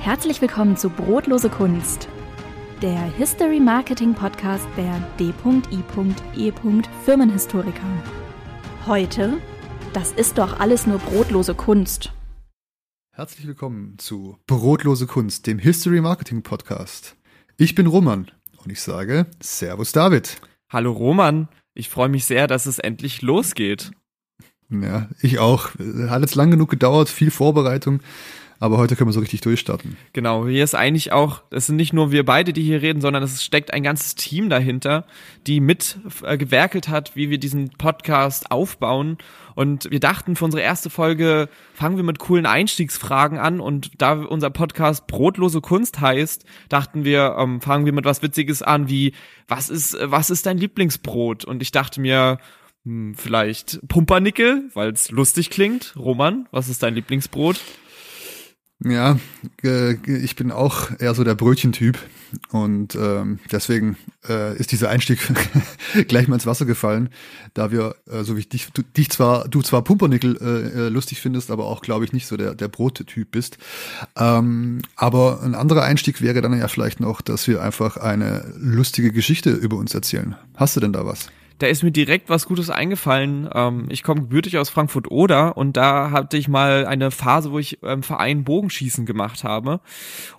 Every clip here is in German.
Herzlich willkommen zu Brotlose Kunst, der History Marketing Podcast der D.I.E. Firmenhistoriker. Heute, das ist doch alles nur brotlose Kunst. Herzlich willkommen zu Brotlose Kunst, dem History Marketing Podcast. Ich bin Roman und ich sage Servus David. Hallo Roman, ich freue mich sehr, dass es endlich losgeht. Ja, ich auch. Hat jetzt lang genug gedauert, viel Vorbereitung. Aber heute können wir so richtig durchstarten. Genau, hier ist eigentlich auch, es sind nicht nur wir beide, die hier reden, sondern es steckt ein ganzes Team dahinter, die mit äh, hat, wie wir diesen Podcast aufbauen. Und wir dachten, für unsere erste Folge fangen wir mit coolen Einstiegsfragen an. Und da unser Podcast Brotlose Kunst heißt, dachten wir, ähm, fangen wir mit was Witziges an, wie, was ist, was ist dein Lieblingsbrot? Und ich dachte mir, hm, vielleicht Pumpernickel, weil es lustig klingt. Roman, was ist dein Lieblingsbrot? Ja, äh, ich bin auch eher so der Brötchentyp und ähm, deswegen äh, ist dieser Einstieg gleich mal ins Wasser gefallen, da wir, äh, so wie ich dich, du, dich zwar, du zwar Pumpernickel äh, äh, lustig findest, aber auch glaube ich nicht so der der Brottyp bist. Ähm, aber ein anderer Einstieg wäre dann ja vielleicht noch, dass wir einfach eine lustige Geschichte über uns erzählen. Hast du denn da was? Da ist mir direkt was Gutes eingefallen. Ähm, ich komme gebürtig aus Frankfurt-Oder und da hatte ich mal eine Phase, wo ich im ähm, Verein Bogenschießen gemacht habe.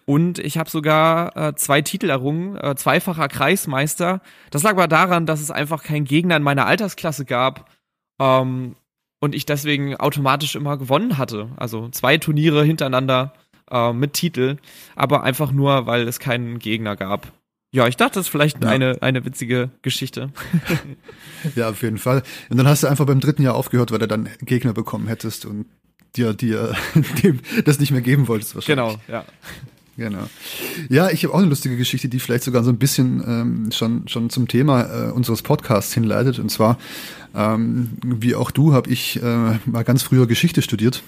Und ich habe sogar äh, zwei Titel errungen, äh, zweifacher Kreismeister. Das lag aber daran, dass es einfach keinen Gegner in meiner Altersklasse gab. Ähm, und ich deswegen automatisch immer gewonnen hatte. Also zwei Turniere hintereinander äh, mit Titel, aber einfach nur, weil es keinen Gegner gab. Ja, ich dachte, das ist vielleicht ja. eine, eine witzige Geschichte. ja, auf jeden Fall. Und dann hast du einfach beim dritten Jahr aufgehört, weil du dann Gegner bekommen hättest und dir, dir dem das nicht mehr geben wolltest wahrscheinlich. Genau, ja. Genau. Ja, ich habe auch eine lustige Geschichte, die vielleicht sogar so ein bisschen ähm, schon, schon zum Thema äh, unseres Podcasts hinleitet. Und zwar, ähm, wie auch du, habe ich äh, mal ganz früher Geschichte studiert.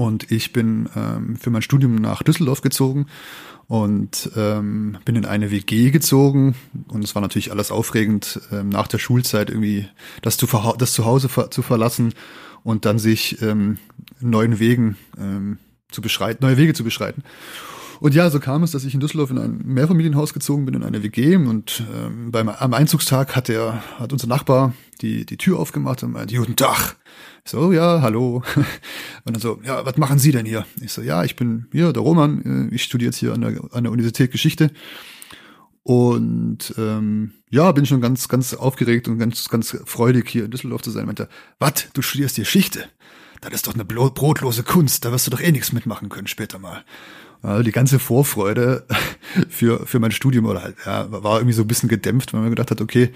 Und ich bin ähm, für mein Studium nach Düsseldorf gezogen und ähm, bin in eine WG gezogen und es war natürlich alles aufregend ähm, nach der Schulzeit irgendwie das zu das Zuhause ver zu verlassen und dann sich ähm, neuen Wegen ähm, zu beschreiten, neue Wege zu beschreiten. Und ja, so kam es, dass ich in Düsseldorf in ein Mehrfamilienhaus gezogen bin, in eine WG. Und ähm, beim, am Einzugstag hat der, hat unser Nachbar die, die Tür aufgemacht und meinte, guten Tag. Ich so, ja, hallo. Und dann so, ja, was machen Sie denn hier? Ich so, ja, ich bin hier, der Roman, äh, ich studiere jetzt hier an der, an der Universität Geschichte. Und ähm, ja, bin schon ganz, ganz aufgeregt und ganz, ganz freudig hier in Düsseldorf zu sein. Meinte, was, du studierst hier Geschichte? Das ist doch eine brotlose Kunst, da wirst du doch eh nichts mitmachen können später mal. Also die ganze Vorfreude für, für mein Studium oder halt, ja, war irgendwie so ein bisschen gedämpft, weil man gedacht hat, okay,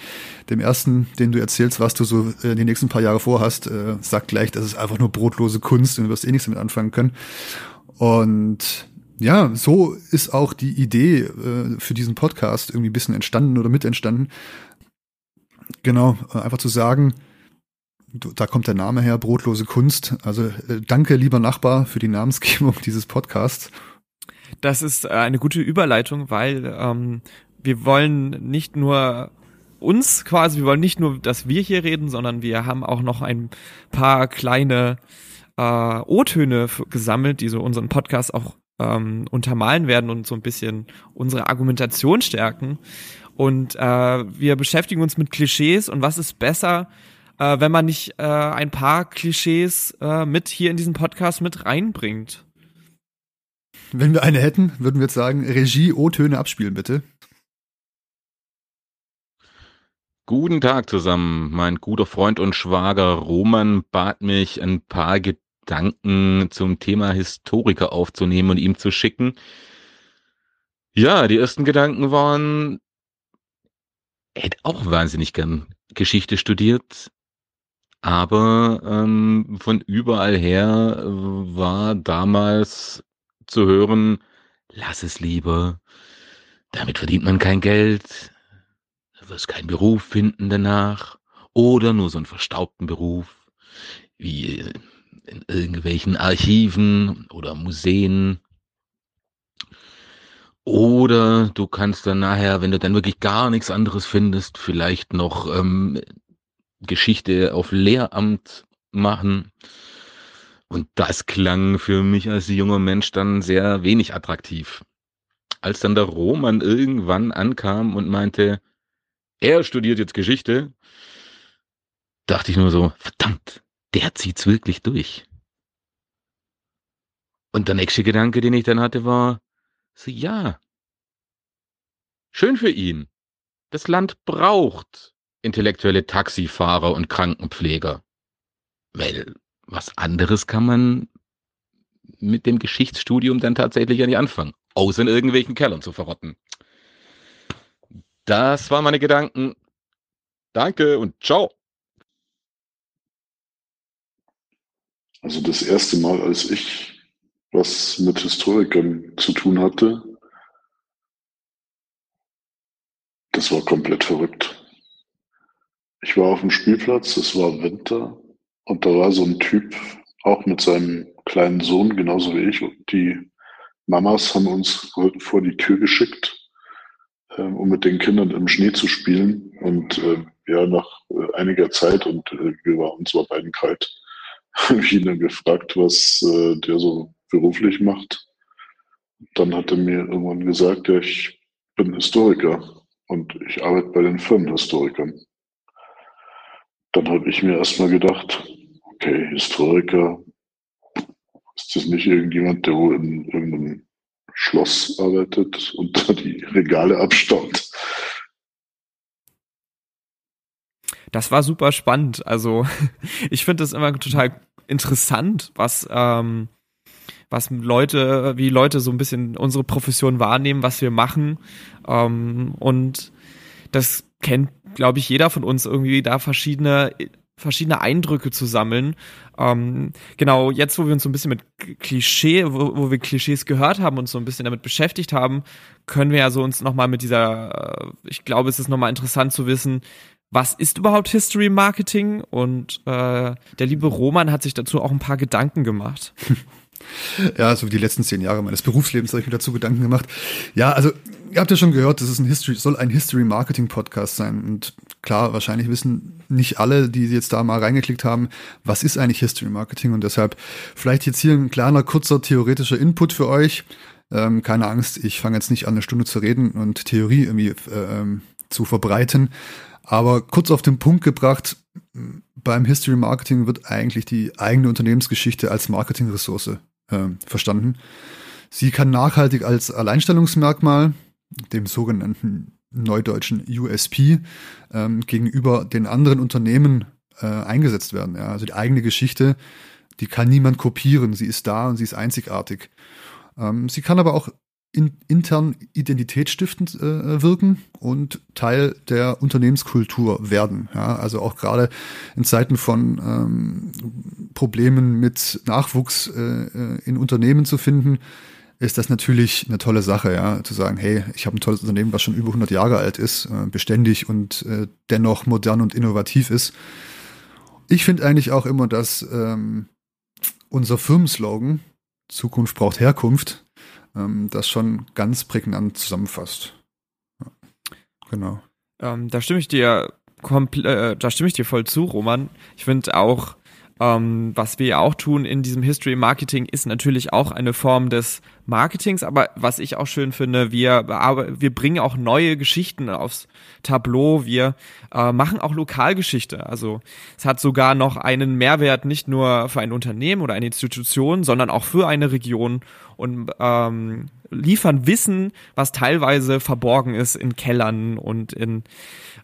dem ersten, den du erzählst, was du so äh, die nächsten paar Jahre vorhast, äh, sagt gleich, das ist einfach nur brotlose Kunst und du wirst eh nichts damit anfangen können. Und ja, so ist auch die Idee äh, für diesen Podcast irgendwie ein bisschen entstanden oder mit entstanden. Genau, äh, einfach zu sagen, da kommt der Name her, brotlose Kunst. Also äh, danke, lieber Nachbar, für die Namensgebung dieses Podcasts. Das ist äh, eine gute Überleitung, weil ähm, wir wollen nicht nur uns quasi, wir wollen nicht nur, dass wir hier reden, sondern wir haben auch noch ein paar kleine äh, O-Töne gesammelt, die so unseren Podcast auch ähm, untermalen werden und so ein bisschen unsere Argumentation stärken. Und äh, wir beschäftigen uns mit Klischees und was ist besser, äh, wenn man nicht äh, ein paar Klischees äh, mit hier in diesen Podcast mit reinbringt. Wenn wir eine hätten, würden wir jetzt sagen, Regie O-Töne abspielen, bitte. Guten Tag zusammen. Mein guter Freund und Schwager Roman bat mich, ein paar Gedanken zum Thema Historiker aufzunehmen und ihm zu schicken. Ja, die ersten Gedanken waren, er hätte auch wahnsinnig gern Geschichte studiert, aber ähm, von überall her war damals zu hören, lass es lieber, damit verdient man kein Geld, du wirst keinen Beruf finden danach. Oder nur so einen verstaubten Beruf wie in irgendwelchen Archiven oder Museen. Oder du kannst dann nachher, wenn du dann wirklich gar nichts anderes findest, vielleicht noch ähm, Geschichte auf Lehramt machen Und das klang für mich als junger Mensch dann sehr wenig attraktiv. Als dann der Roman irgendwann ankam und meinte, er studiert jetzt Geschichte, dachte ich nur so, verdammt, der zieht's wirklich durch. Und der nächste Gedanke, den ich dann hatte, war, so, ja, schön für ihn. Das Land braucht intellektuelle Taxifahrer und Krankenpfleger. Weil was anderes kann man mit dem Geschichtsstudium dann tatsächlich ja nicht anfangen. Außer in irgendwelchen Kellern zu verrotten. Das waren meine Gedanken. Danke und ciao. Also das erste Mal, als ich was mit Historikern zu tun hatte, das war komplett verrückt. Ich war auf dem Spielplatz, es war Winter und da war so ein Typ, auch mit seinem kleinen Sohn, genauso wie ich. Und die Mamas haben uns vor die Tür geschickt, äh, um mit den Kindern im Schnee zu spielen. Und äh, ja, nach äh, einiger Zeit, und äh, wir waren uns war beiden kalt, habe ich ihn dann gefragt, was äh, der so beruflich macht. Dann hat er mir irgendwann gesagt, ja, ich bin Historiker und ich arbeite bei den Firmenhistorikern. Dann habe ich mir erstmal gedacht, okay, Historiker, ist das nicht irgendjemand, der wohl in irgendeinem Schloss arbeitet und da die Regale abstaubt? Das war super spannend. Also ich finde das immer total interessant, was ähm, was Leute, wie Leute so ein bisschen unsere Profession wahrnehmen, was wir machen. Ähm, und das kennt, glaube ich, jeder von uns irgendwie da verschiedene verschiedene Eindrücke zu sammeln. Ähm, genau, jetzt, wo wir uns so ein bisschen mit Klischee, wo, wo wir Klischees gehört haben und so ein bisschen damit beschäftigt haben, können wir ja so uns nochmal mit dieser, äh, ich glaube, es ist nochmal interessant zu wissen, was ist überhaupt History Marketing? Und äh, der liebe Roman hat sich dazu auch ein paar Gedanken gemacht. Ja, so wie die letzten zehn Jahre meines Berufslebens habe ich mir dazu Gedanken gemacht. Ja, also ihr habt ja schon gehört, das ist ein History, soll ein History Marketing Podcast sein. Und klar, wahrscheinlich wissen nicht alle, die jetzt da mal reingeklickt haben, was ist eigentlich History Marketing. Und deshalb vielleicht jetzt hier ein kleiner, kurzer theoretischer Input für euch. Ähm, keine Angst, ich fange jetzt nicht an, eine Stunde zu reden und Theorie irgendwie äh, ähm, zu verbreiten. Aber kurz auf den Punkt gebracht, beim History Marketing wird eigentlich die eigene Unternehmensgeschichte als Marketingressource äh, verstanden. Sie kann nachhaltig als Alleinstellungsmerkmal, dem sogenannten neudeutschen USP, ähm, gegenüber den anderen Unternehmen äh, eingesetzt werden. Ja? Also die eigene Geschichte, die kann niemand kopieren. Sie ist da und sie ist einzigartig. Ähm, sie kann aber auch in, intern identitätsstiftend äh, wirken und Teil der Unternehmenskultur werden. Ja, also auch gerade in Zeiten von ähm, Problemen mit Nachwuchs äh, äh, in Unternehmen zu finden, ist das natürlich eine tolle Sache, ja, zu sagen, hey, ich habe ein tolles Unternehmen, was schon über 100 Jahre alt ist, äh, beständig und äh, dennoch modern und innovativ ist. Ich finde eigentlich auch immer, dass ähm, unser Firmenslogan Zukunft braucht Herkunft ähm, das schon ganz prägnant zusammenfasst. Ja, genau. Ähm, da stimme ich dir äh, da stimme ich dir voll zu, Roman. Ich finde auch, ähm, was wir ja auch tun in diesem History Marketing ist natürlich auch eine Form des Marketings, aber was ich auch schön finde, wir, wir bringen auch neue Geschichten aufs Tableau, wir äh, machen auch Lokalgeschichte. Also es hat sogar noch einen Mehrwert nicht nur für ein Unternehmen oder eine Institution, sondern auch für eine Region und ähm, liefern Wissen, was teilweise verborgen ist in Kellern und in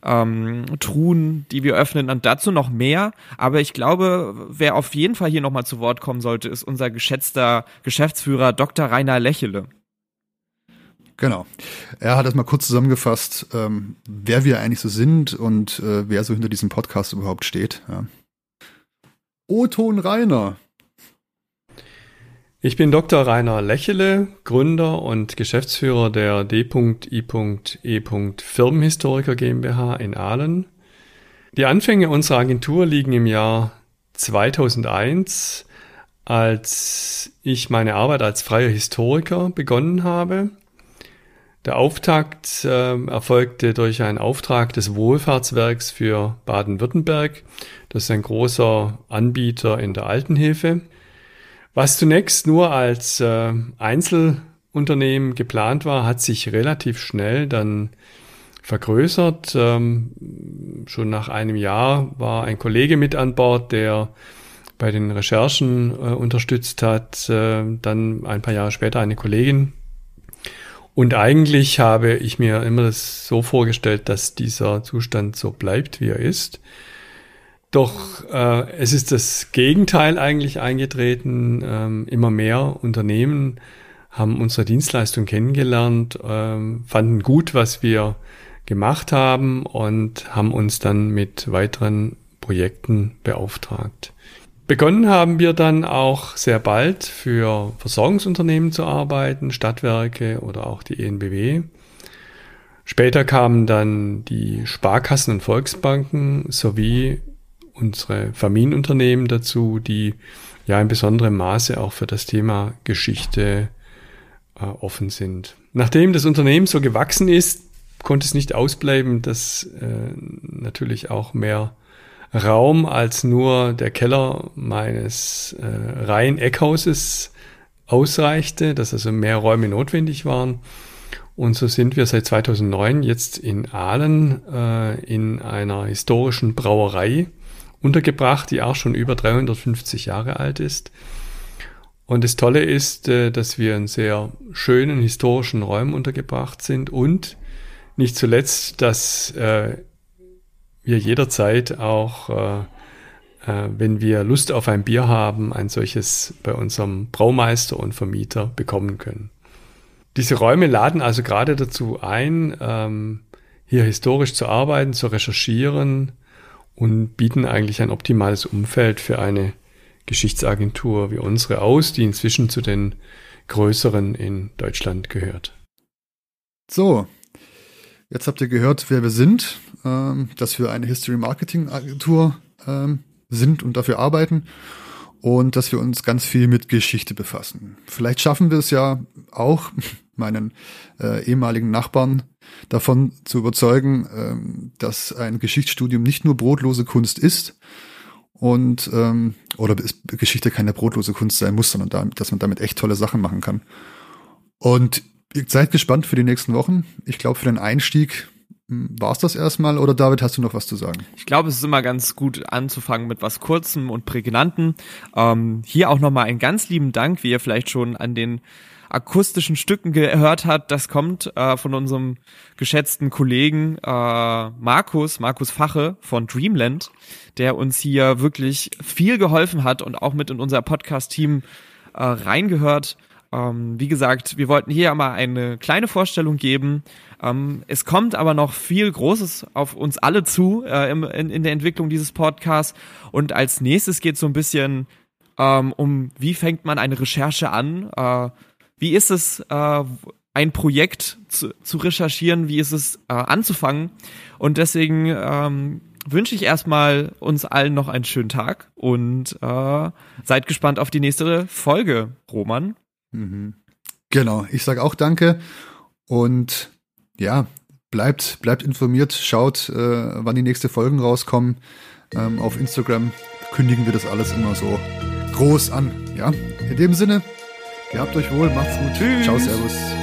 ähm, Truhen, die wir öffnen und dazu noch mehr. Aber ich glaube, wer auf jeden Fall hier nochmal zu Wort kommen sollte, ist unser geschätzter Geschäftsführer Dr. Rainer Lächele. Genau. Er hat das mal kurz zusammengefasst, ähm, wer wir eigentlich so sind und äh, wer so hinter diesem Podcast überhaupt steht. Ja. O-Ton Rainer. Ich bin Dr. Rainer Lächele, Gründer und Geschäftsführer der D.I.E. Firmenhistoriker GmbH in Aalen. Die Anfänge unserer Agentur liegen im Jahr 2001, als ich meine Arbeit als freier Historiker begonnen habe. Der Auftakt äh, erfolgte durch einen Auftrag des Wohlfahrtswerks für Baden-Württemberg. Das ist ein großer Anbieter in der Altenhilfe. Was zunächst nur als äh, Einzelunternehmen geplant war, hat sich relativ schnell dann vergrößert. Ähm, schon nach einem Jahr war ein Kollege mit an Bord, der bei den Recherchen äh, unterstützt hat, äh, dann ein paar Jahre später eine Kollegin. Und eigentlich habe ich mir immer das so vorgestellt, dass dieser Zustand so bleibt, wie er ist. Doch äh, es ist das Gegenteil eigentlich eingetreten. Ähm, immer mehr Unternehmen haben unsere Dienstleistung kennengelernt, ähm, fanden gut, was wir gemacht haben und haben uns dann mit weiteren Projekten beauftragt. Begonnen haben wir dann auch sehr bald für Versorgungsunternehmen zu arbeiten, Stadtwerke oder auch die ENBW. Später kamen dann die Sparkassen und Volksbanken sowie unsere Familienunternehmen dazu, die ja in besonderem Maße auch für das Thema Geschichte äh, offen sind. Nachdem das Unternehmen so gewachsen ist, konnte es nicht ausbleiben, dass äh, natürlich auch mehr Raum als nur der Keller meines äh, Reihen-Eckhauses ausreichte, dass also mehr Räume notwendig waren. Und so sind wir seit 2009 jetzt in Aalen äh, in einer historischen Brauerei untergebracht, die auch schon über 350 Jahre alt ist. Und das Tolle ist, äh, dass wir in sehr schönen historischen Räumen untergebracht sind und nicht zuletzt, dass äh, wir jederzeit auch, äh, wenn wir Lust auf ein Bier haben, ein solches bei unserem Braumeister und Vermieter bekommen können. Diese Räume laden also gerade dazu ein, ähm, hier historisch zu arbeiten, zu recherchieren und bieten eigentlich ein optimales Umfeld für eine Geschichtsagentur wie unsere aus, die inzwischen zu den größeren in Deutschland gehört. So, jetzt habt ihr gehört, wer wir sind ähm, dass wir eine History Marketing Agentur ähm, sind und dafür arbeiten und dass wir uns ganz viel mit Geschichte befassen. Vielleicht schaffen wir es ja auch, meinen äh, ehemaligen Nachbarn davon zu überzeugen, ähm, dass ein Geschichtsstudium nicht nur brotlose Kunst ist und ähm, oder Geschichte keine brotlose Kunst sein muss, sondern da, dass man damit echt tolle Sachen machen kann. Und seid gespannt für die nächsten Wochen. Ich glaube, für den Einstieg war es das erstmal oder David, hast du noch was zu sagen? Ich glaube, es ist immer ganz gut anzufangen mit was Kurzem und Prägnanten. Ähm, hier auch nochmal einen ganz lieben Dank, wie ihr vielleicht schon an den akustischen Stücken gehört habt. Das kommt äh, von unserem geschätzten Kollegen äh, Markus, Markus Fache von Dreamland, der uns hier wirklich viel geholfen hat und auch mit in unser Podcast-Team äh, reingehört. Ähm, wie gesagt, wir wollten hier mal eine kleine Vorstellung geben. Ähm, es kommt aber noch viel Großes auf uns alle zu äh, im, in, in, der Entwicklung dieses Podcasts. Und als nächstes geht es so ein bisschen ähm, um, wie fängt man eine Recherche an? Äh, wie ist es, äh, ein Projekt zu, zu, recherchieren? Wie ist es äh, anzufangen? Und deswegen ähm, wünsche ich erstmal uns allen noch einen schönen Tag und äh, seid gespannt auf die nächste Folge, Roman. Mhm. Genau, ich sage auch danke und ja, bleibt, bleibt informiert, schaut, äh, wann die nächste Folgen rauskommen. Ähm, auf Instagram kündigen wir das alles immer so groß an. Ja, in dem Sinne, gehabt euch wohl, macht's gut. Tschüss. Ciao, Servus.